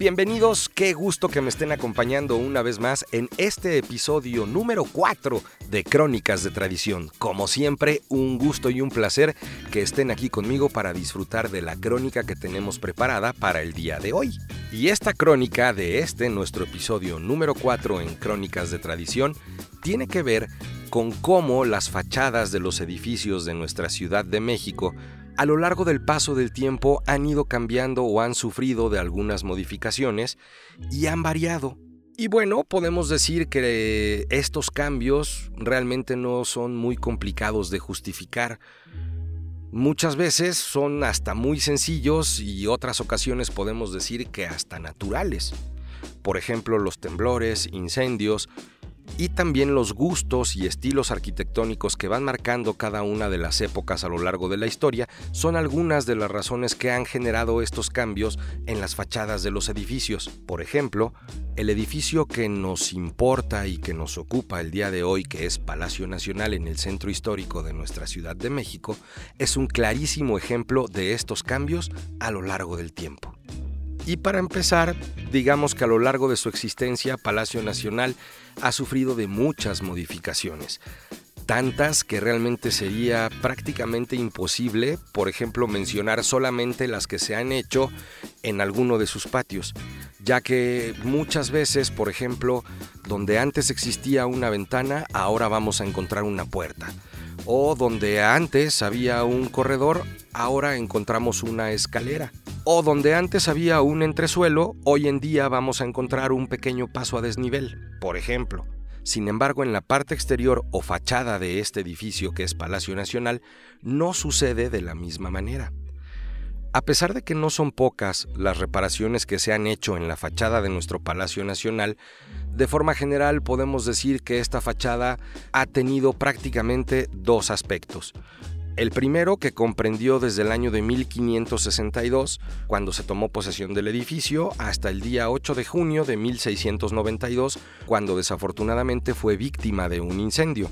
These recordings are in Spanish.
Bienvenidos, qué gusto que me estén acompañando una vez más en este episodio número 4 de Crónicas de Tradición. Como siempre, un gusto y un placer que estén aquí conmigo para disfrutar de la crónica que tenemos preparada para el día de hoy. Y esta crónica de este, nuestro episodio número 4 en Crónicas de Tradición, tiene que ver con cómo las fachadas de los edificios de nuestra Ciudad de México a lo largo del paso del tiempo han ido cambiando o han sufrido de algunas modificaciones y han variado. Y bueno, podemos decir que estos cambios realmente no son muy complicados de justificar. Muchas veces son hasta muy sencillos y otras ocasiones podemos decir que hasta naturales. Por ejemplo, los temblores, incendios y también los gustos y estilos arquitectónicos que van marcando cada una de las épocas a lo largo de la historia son algunas de las razones que han generado estos cambios en las fachadas de los edificios. Por ejemplo, el edificio que nos importa y que nos ocupa el día de hoy, que es Palacio Nacional en el centro histórico de nuestra Ciudad de México, es un clarísimo ejemplo de estos cambios a lo largo del tiempo. Y para empezar, digamos que a lo largo de su existencia, Palacio Nacional ha sufrido de muchas modificaciones. Tantas que realmente sería prácticamente imposible, por ejemplo, mencionar solamente las que se han hecho en alguno de sus patios, ya que muchas veces, por ejemplo, donde antes existía una ventana, ahora vamos a encontrar una puerta. O donde antes había un corredor, ahora encontramos una escalera. O donde antes había un entresuelo, hoy en día vamos a encontrar un pequeño paso a desnivel, por ejemplo. Sin embargo, en la parte exterior o fachada de este edificio que es Palacio Nacional, no sucede de la misma manera. A pesar de que no son pocas las reparaciones que se han hecho en la fachada de nuestro Palacio Nacional, de forma general podemos decir que esta fachada ha tenido prácticamente dos aspectos. El primero que comprendió desde el año de 1562, cuando se tomó posesión del edificio, hasta el día 8 de junio de 1692, cuando desafortunadamente fue víctima de un incendio.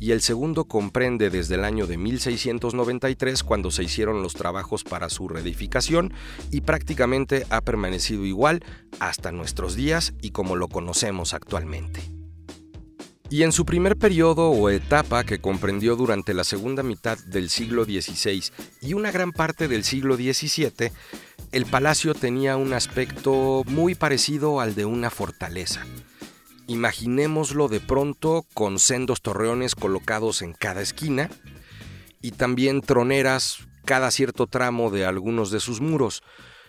Y el segundo comprende desde el año de 1693, cuando se hicieron los trabajos para su reedificación, y prácticamente ha permanecido igual hasta nuestros días y como lo conocemos actualmente. Y en su primer periodo o etapa que comprendió durante la segunda mitad del siglo XVI y una gran parte del siglo XVII, el palacio tenía un aspecto muy parecido al de una fortaleza. Imaginémoslo de pronto con sendos torreones colocados en cada esquina y también troneras cada cierto tramo de algunos de sus muros,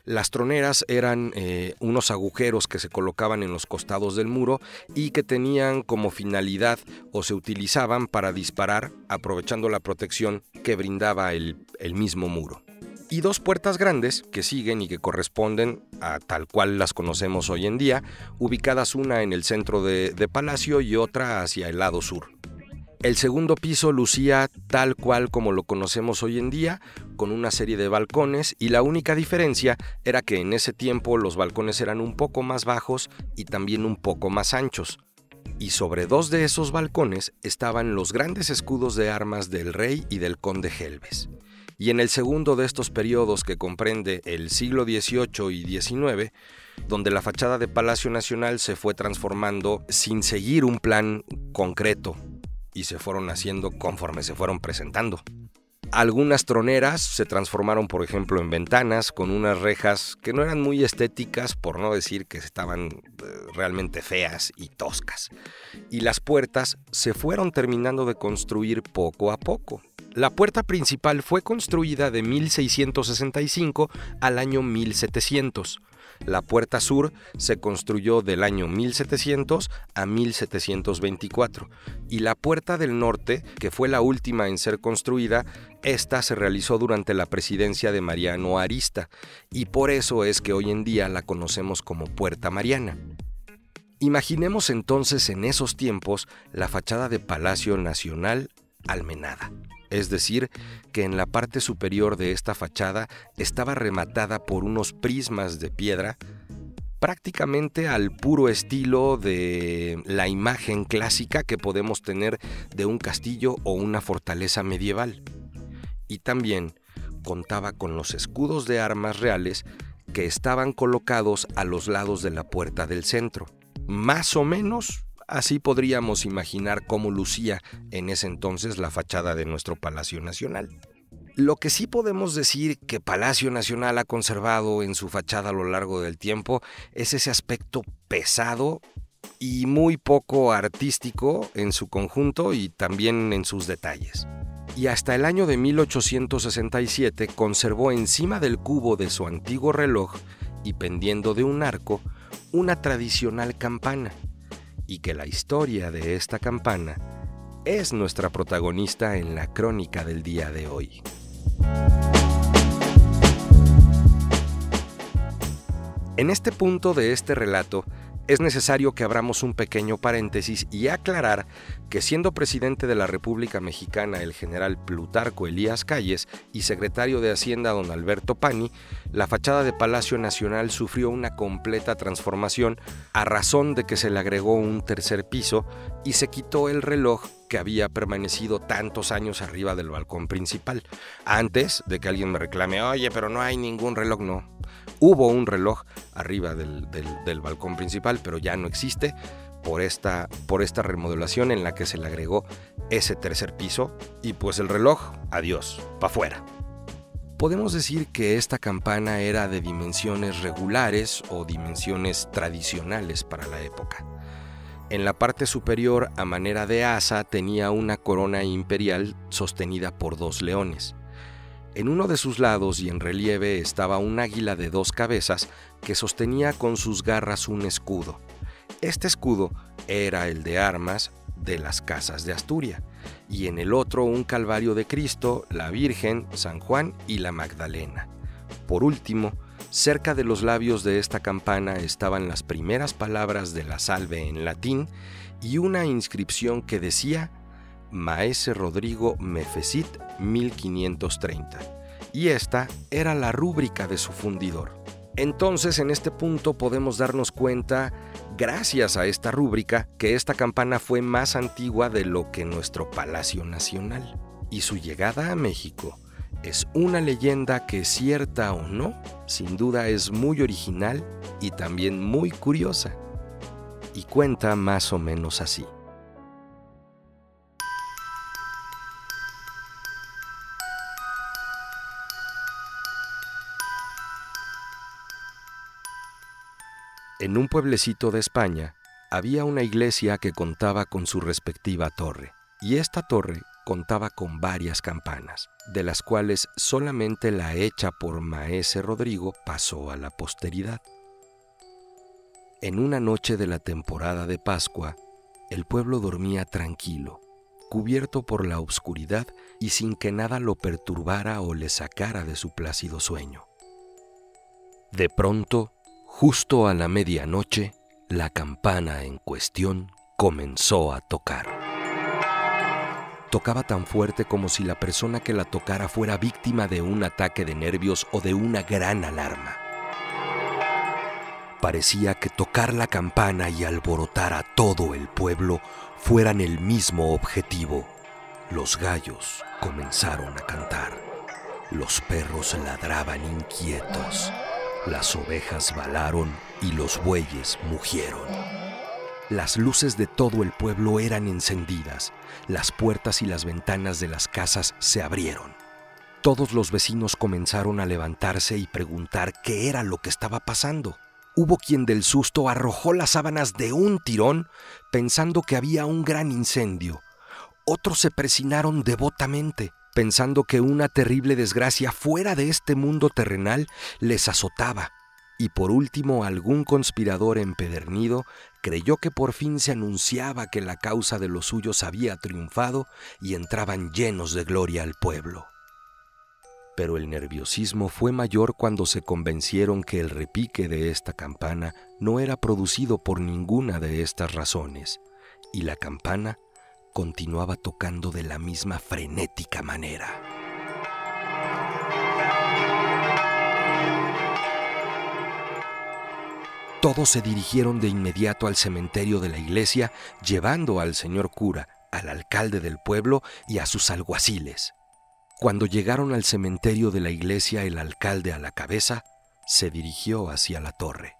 las troneras eran eh, unos agujeros que se colocaban en los costados del muro y que tenían como finalidad o se utilizaban para disparar aprovechando la protección que brindaba el, mismo muro y dos puertas grandes que siguen y que corresponden a tal cual las conocemos hoy en día, ubicadas una en el centro de Palacio y otra hacia el lado sur. El segundo piso lucía tal cual como lo conocemos hoy en día, con una serie de balcones y la única diferencia era que en ese tiempo los balcones eran un poco más bajos y también un poco más anchos. Y sobre dos de esos balcones estaban los grandes escudos de armas del rey y del conde Helves. Y en el segundo de estos periodos que comprende el siglo XVIII y XIX, donde la fachada de Palacio Nacional se fue transformando sin seguir un plan concreto y se fueron haciendo conforme se fueron presentando. Algunas troneras se transformaron, por ejemplo, en ventanas con unas rejas que no eran muy estéticas, por no decir que estaban eh, realmente feas y toscas. Y las puertas se fueron terminando de construir poco a poco. La puerta principal fue construida de 1665 al año 1700 la puerta sur se construyó del año 1700 a 1724 y la puerta del norte, que fue la última en ser construida, esta se realizó durante la presidencia de Mariano Arista y por eso es que hoy en día la conocemos como Puerta Mariana. Imaginemos entonces en esos tiempos la fachada de Palacio Nacional Almenada. Es decir, que en la parte superior de esta fachada estaba rematada por unos prismas de piedra prácticamente al puro estilo de la imagen clásica que podemos tener de un castillo o una fortaleza medieval. Y también contaba con los escudos de armas reales que estaban colocados a los lados de la puerta del centro. Más o menos así podríamos imaginar cómo lucía en ese entonces la fachada de nuestro Palacio Nacional. Lo que sí podemos decir que Palacio Nacional ha conservado en su fachada a lo largo del tiempo es ese aspecto pesado y muy poco artístico en su conjunto y también en sus detalles. Y hasta el año de 1867 conservó encima del cubo de su antiguo reloj y pendiendo de un arco una tradicional campana, y que la historia de esta campana es nuestra protagonista en la crónica del día de hoy. En este punto de este relato, es necesario que abramos un pequeño paréntesis y aclarar que siendo presidente de la República Mexicana el general Plutarco Elías Calles y secretario de Hacienda don Alberto Pani, la fachada de Palacio Nacional sufrió una completa transformación a razón de que se le agregó un tercer piso y se quitó el reloj que había permanecido tantos años arriba del balcón principal. Antes de que alguien me reclame, oye, pero no hay ningún reloj, no Hubo un reloj arriba del, balcón principal, pero ya no existe por esta, por esta remodelación en la que se le agregó ese tercer piso y pues el reloj, adiós, para afuera. Podemos decir que esta campana era de dimensiones regulares o dimensiones tradicionales para la época. En la parte superior, a manera de asa, tenía una corona imperial sostenida por dos leones. En uno de sus lados y en relieve estaba un águila de dos cabezas que sostenía con sus garras un escudo. Este escudo era el de armas de las casas de Asturia, y en el otro un Calvario de Cristo, la Virgen, San Juan y la Magdalena. Por último, cerca de los labios de esta campana estaban las primeras palabras de la salve en latín y una inscripción que decía Maese Rodrigo Mefesit 1530, y esta era la rúbrica de su fundidor. Entonces, en este punto podemos darnos cuenta, gracias a esta rúbrica, que esta campana fue más antigua de lo que nuestro Palacio Nacional, y su llegada a México es una leyenda que cierta o no, sin duda es muy original y también muy curiosa, y cuenta más o menos así. En un pueblecito de España había una iglesia que contaba con su respectiva torre, y esta torre contaba con varias campanas, de las cuales solamente la hecha por Maese Rodrigo pasó a la posteridad. En una noche de la temporada de Pascua, el pueblo dormía tranquilo, cubierto por la oscuridad y sin que nada lo perturbara o le sacara de su plácido sueño. De pronto, Justo a la medianoche, la campana en cuestión comenzó a tocar. Tocaba tan fuerte como si la persona que la tocara fuera víctima de un ataque de nervios o de una gran alarma. Parecía que tocar la campana y alborotar a todo el pueblo fueran el mismo objetivo. Los gallos comenzaron a cantar. Los perros ladraban inquietos. Las ovejas balaron y los bueyes mugieron. Las luces de todo el pueblo eran encendidas, las puertas y las ventanas de las casas se abrieron. Todos los vecinos comenzaron a levantarse y preguntar qué era lo que estaba pasando. Hubo quien del susto arrojó las sábanas de un tirón pensando que había un gran incendio. Otros se presinaron devotamente pensando que una terrible desgracia fuera de este mundo terrenal les azotaba. Y por último, algún conspirador empedernido creyó que por fin se anunciaba que la causa de los suyos había triunfado y entraban llenos de gloria al pueblo. pero el nerviosismo fue mayor cuando se convencieron que el repique de esta campana no era producido por ninguna de estas razones, y la campana continuaba tocando de la misma frenética manera. Todos se dirigieron de inmediato al cementerio de la iglesia, llevando al señor cura, al alcalde del pueblo y a sus alguaciles. Cuando llegaron al cementerio de la iglesia, el alcalde a la cabeza se dirigió hacia la torre.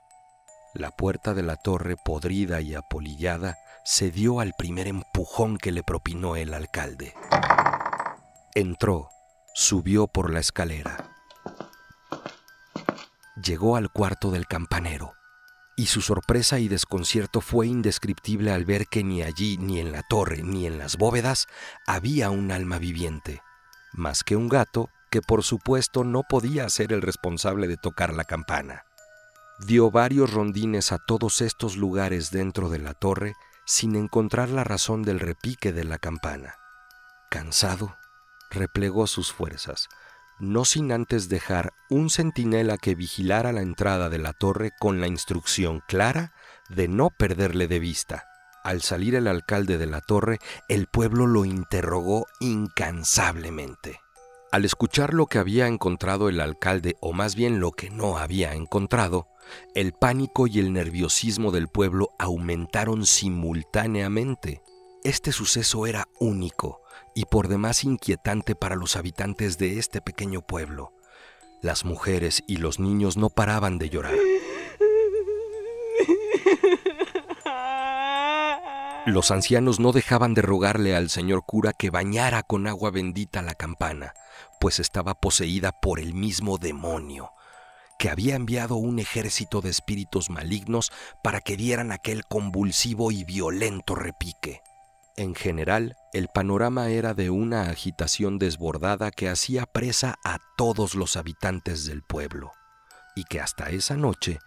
La puerta de la torre, podrida y apolillada, se dio al primer empujón que le propinó el alcalde. Entró, subió por la escalera. Llegó al cuarto del campanero, y su sorpresa y desconcierto fue indescriptible al ver que ni allí, ni en la torre, ni en las bóvedas había un alma viviente más que un gato que por supuesto no podía ser el responsable de tocar la campana. Dio varios rondines a todos estos lugares dentro de la torre sin encontrar la razón del repique de la campana. Cansado, replegó sus fuerzas, no sin antes dejar un centinela que vigilara la entrada de la torre con la instrucción clara de no perderle de vista. Al salir el alcalde de la torre, el pueblo lo interrogó incansablemente. Al escuchar lo que había encontrado el alcalde, o más bien lo que no había encontrado, el pánico y el nerviosismo del pueblo aumentaron simultáneamente. Este suceso era único y por demás inquietante para los habitantes de este pequeño pueblo. Las mujeres y los niños no paraban de llorar. Los ancianos no dejaban de rogarle al señor cura que bañara con agua bendita la campana, pues estaba poseída por el mismo demonio, que había enviado un ejército de espíritus malignos para que dieran aquel convulsivo y violento repique. En general, el panorama era de una agitación desbordada que hacía presa a todos los habitantes del pueblo, y que hasta esa noche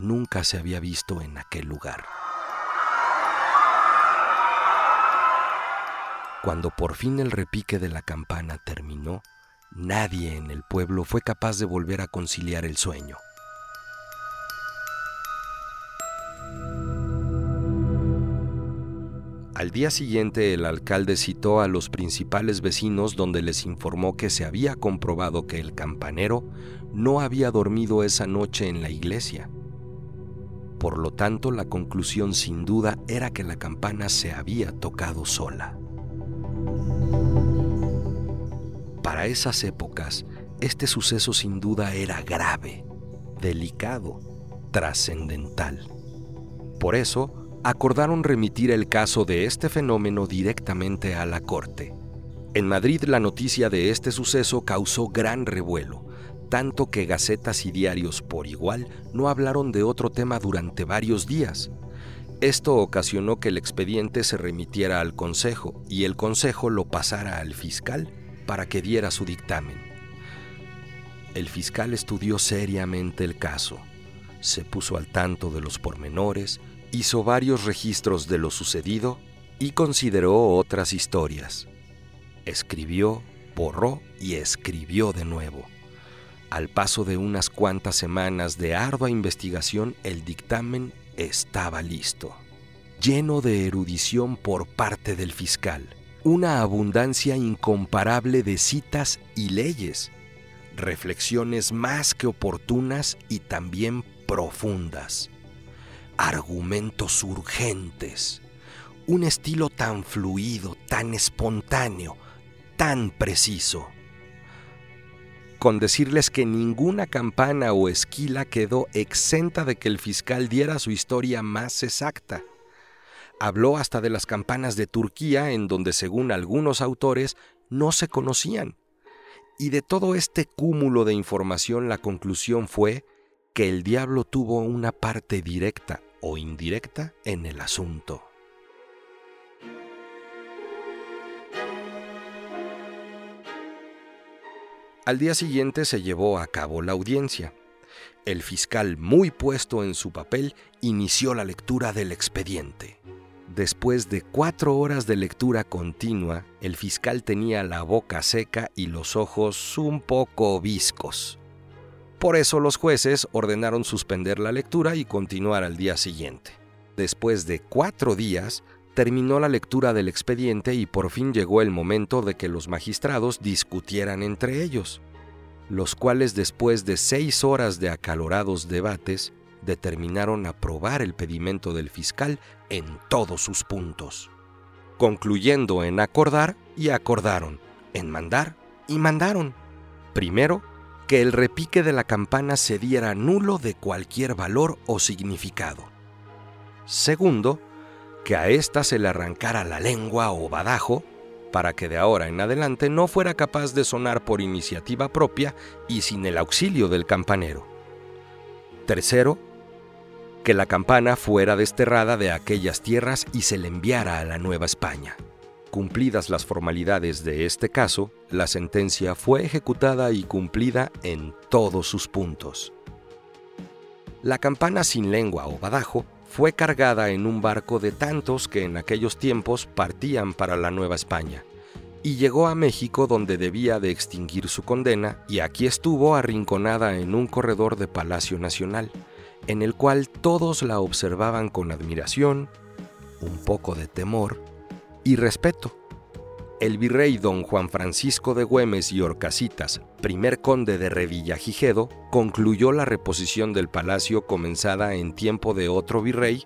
nunca se había visto en aquel lugar. Cuando por fin el repique de la campana terminó, nadie en el pueblo fue capaz de volver a conciliar el sueño. Al día siguiente el alcalde citó a los principales vecinos donde les informó que se había comprobado que el campanero no había dormido esa noche en la iglesia. Por lo tanto, la conclusión sin duda era que la campana se había tocado sola. Para esas épocas, este suceso sin duda era grave, delicado, trascendental. Por eso, acordaron remitir el caso de este fenómeno directamente a la Corte. En Madrid la noticia de este suceso causó gran revuelo, tanto que gacetas y diarios por igual no hablaron de otro tema durante varios días. Esto ocasionó que el expediente se remitiera al Consejo y el Consejo lo pasara al fiscal para que diera su dictamen. El fiscal estudió seriamente el caso, se puso al tanto de los pormenores, hizo varios registros de lo sucedido y consideró otras historias. Escribió, borró y escribió de nuevo. Al paso de unas cuantas semanas de ardua investigación, el dictamen estaba listo, lleno de erudición por parte del fiscal una abundancia incomparable de citas y leyes, reflexiones más que oportunas y también profundas, argumentos urgentes, un estilo tan fluido, tan espontáneo, tan preciso. Con decirles que ninguna campana o esquila quedó exenta de que el fiscal diera su historia más exacta Habló hasta de las campanas de Turquía, en donde según algunos autores no se conocían. Y de todo este cúmulo de información la conclusión fue que el diablo tuvo una parte directa o indirecta en el asunto. Al día siguiente se llevó a cabo la audiencia. El fiscal, muy puesto en su papel, inició la lectura del expediente Después de cuatro horas de lectura continua, el fiscal tenía la boca seca y los ojos un poco viscos. Por eso los jueces ordenaron suspender la lectura y continuar al día siguiente. Después de cuatro días, terminó la lectura del expediente y por fin llegó el momento de que los magistrados discutieran entre ellos, los cuales después de seis horas de acalorados debates, determinaron aprobar el pedimento del fiscal en todos sus puntos, concluyendo en acordar y acordaron, en mandar y mandaron. Primero, que el repique de la campana se diera nulo de cualquier valor o significado. Segundo, que a ésta se le arrancara la lengua o badajo para que de ahora en adelante no fuera capaz de sonar por iniciativa propia y sin el auxilio del campanero. Tercero, que la campana fuera desterrada de aquellas tierras y se le enviara a la Nueva España. Cumplidas las formalidades de este caso, la sentencia fue ejecutada y cumplida en todos sus puntos. La campana sin lengua o badajo fue cargada en un barco de tantos que en aquellos tiempos partían para la Nueva España, y llegó a México donde debía de extinguir su condena, y aquí estuvo arrinconada en un corredor de Palacio Nacional, en el cual todos la observaban con admiración, un poco de temor y respeto. El virrey don Juan Francisco de Güemes y Orcasitas, primer conde de Revillagigedo, concluyó la reposición del palacio comenzada en tiempo de otro virrey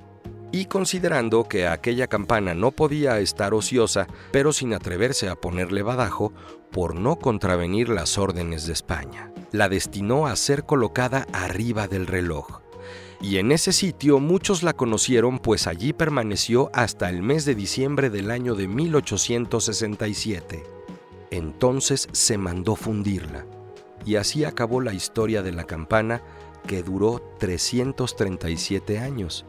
y considerando que aquella campana no podía estar ociosa, pero sin atreverse a ponerle badajo por no contravenir las órdenes de España, la destinó a ser colocada arriba del reloj y en ese sitio muchos la conocieron pues allí permaneció hasta el mes de diciembre del año de 1867. Entonces se mandó fundirla, y así acabó la historia de la campana que duró 337 años,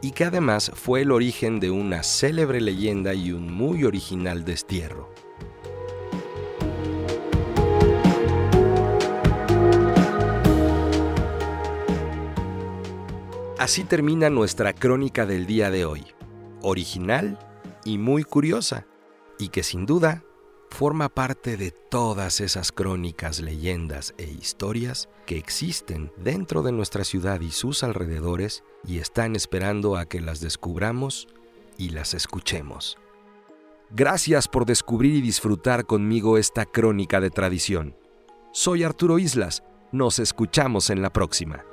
y que además fue el origen de una célebre leyenda y un muy original destierro. Así termina nuestra crónica del día de hoy, original y muy curiosa, y que sin duda forma parte de todas esas crónicas, leyendas e historias que existen dentro de nuestra ciudad y sus alrededores y están esperando a que las descubramos y las escuchemos. Gracias por descubrir y disfrutar conmigo esta crónica de tradición. Soy Arturo Islas, nos escuchamos en la próxima.